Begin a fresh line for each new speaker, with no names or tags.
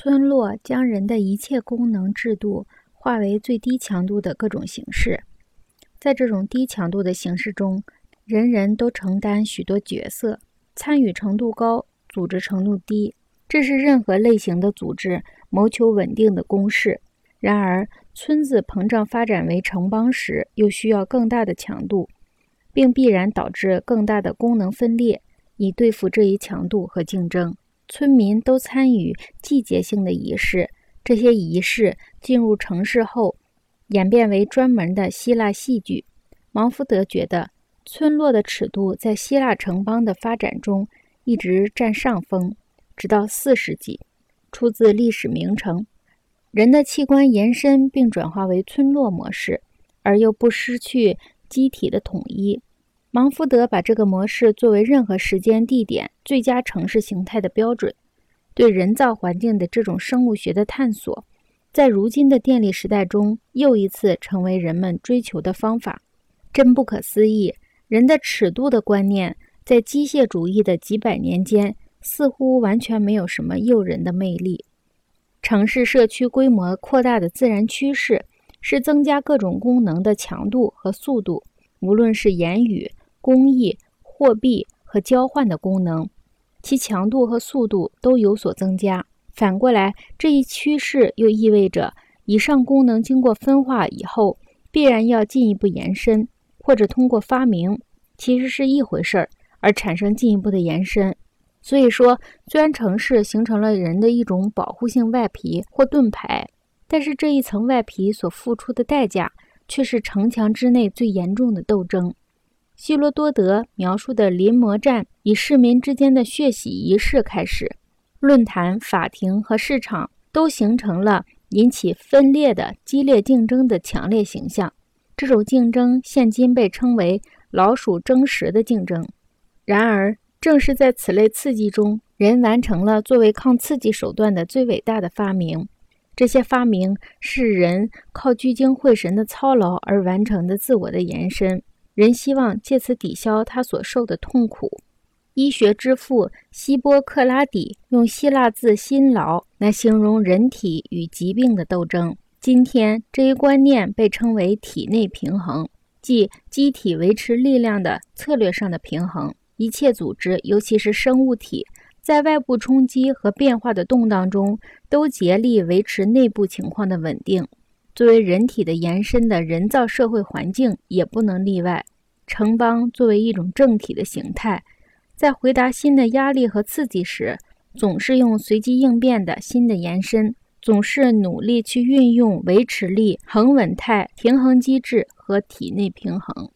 村落将人的一切功能制度化为最低强度的各种形式，在这种低强度的形式中，人人都承担许多角色，参与程度高，组织程度低，这是任何类型的组织谋求稳定的公式。然而，村子膨胀发展为城邦时，又需要更大的强度，并必然导致更大的功能分裂，以对付这一强度和竞争。村民都参与季节性的仪式，这些仪式进入城市后，演变为专门的希腊戏剧。芒福德觉得，村落的尺度在希腊城邦的发展中一直占上风，直到四世纪。出自历史名城。人的器官延伸并转化为村落模式，而又不失去机体的统一。芒福德把这个模式作为任何时间地点最佳城市形态的标准。对人造环境的这种生物学的探索，在如今的电力时代中又一次成为人们追求的方法。真不可思议！人的尺度的观念在机械主义的几百年间似乎完全没有什么诱人的魅力。城市社区规模扩大的自然趋势是增加各种功能的强度和速度，无论是言语。工艺、货币和交换的功能，其强度和速度都有所增加。反过来，这一趋势又意味着以上功能经过分化以后，必然要进一步延伸，或者通过发明，其实是一回事儿，而产生进一步的延伸。所以说，虽然城市形成了人的一种保护性外皮或盾牌，但是这一层外皮所付出的代价，却是城墙之内最严重的斗争。希罗多德描述的临摹战以市民之间的血洗仪式开始，论坛、法庭和市场都形成了引起分裂的激烈竞争的强烈形象。这种竞争现今被称为“老鼠争食”的竞争。然而，正是在此类刺激中，人完成了作为抗刺激手段的最伟大的发明。这些发明是人靠聚精会神的操劳而完成的自我的延伸。人希望借此抵消他所受的痛苦。医学之父希波克拉底用希腊字“辛劳”来形容人体与疾病的斗争。今天，这一观念被称为“体内平衡”，即机体维持力量的策略上的平衡。一切组织，尤其是生物体，在外部冲击和变化的动荡中，都竭力维持内部情况的稳定。作为人体的延伸的人造社会环境也不能例外。城邦作为一种政体的形态，在回答新的压力和刺激时，总是用随机应变的新的延伸，总是努力去运用维持力、恒稳态、平衡机制和体内平衡。